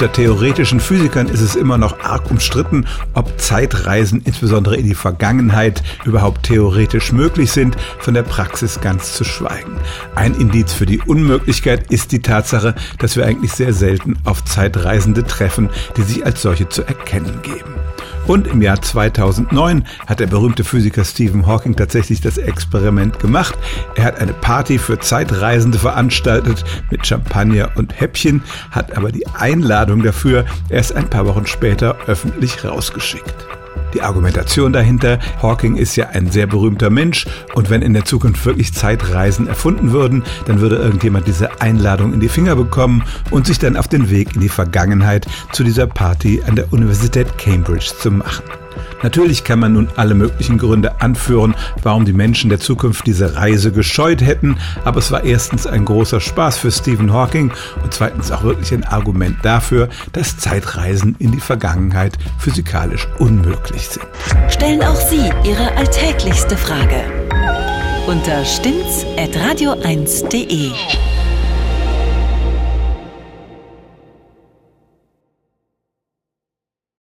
Unter theoretischen Physikern ist es immer noch arg umstritten, ob Zeitreisen, insbesondere in die Vergangenheit, überhaupt theoretisch möglich sind, von der Praxis ganz zu schweigen. Ein Indiz für die Unmöglichkeit ist die Tatsache, dass wir eigentlich sehr selten auf Zeitreisende treffen, die sich als solche zu erkennen geben. Und im Jahr 2009 hat der berühmte Physiker Stephen Hawking tatsächlich das Experiment gemacht. Er hat eine Party für Zeitreisende veranstaltet mit Champagner und Häppchen, hat aber die Einladung dafür erst ein paar Wochen später öffentlich rausgeschickt. Die Argumentation dahinter, Hawking ist ja ein sehr berühmter Mensch und wenn in der Zukunft wirklich Zeitreisen erfunden würden, dann würde irgendjemand diese Einladung in die Finger bekommen und sich dann auf den Weg in die Vergangenheit zu dieser Party an der Universität Cambridge zu machen. Natürlich kann man nun alle möglichen Gründe anführen, warum die Menschen der Zukunft diese Reise gescheut hätten, aber es war erstens ein großer Spaß für Stephen Hawking und zweitens auch wirklich ein Argument dafür, dass Zeitreisen in die Vergangenheit physikalisch unmöglich sind. Stellen auch Sie Ihre alltäglichste Frage unter stimmtz.radio1.de.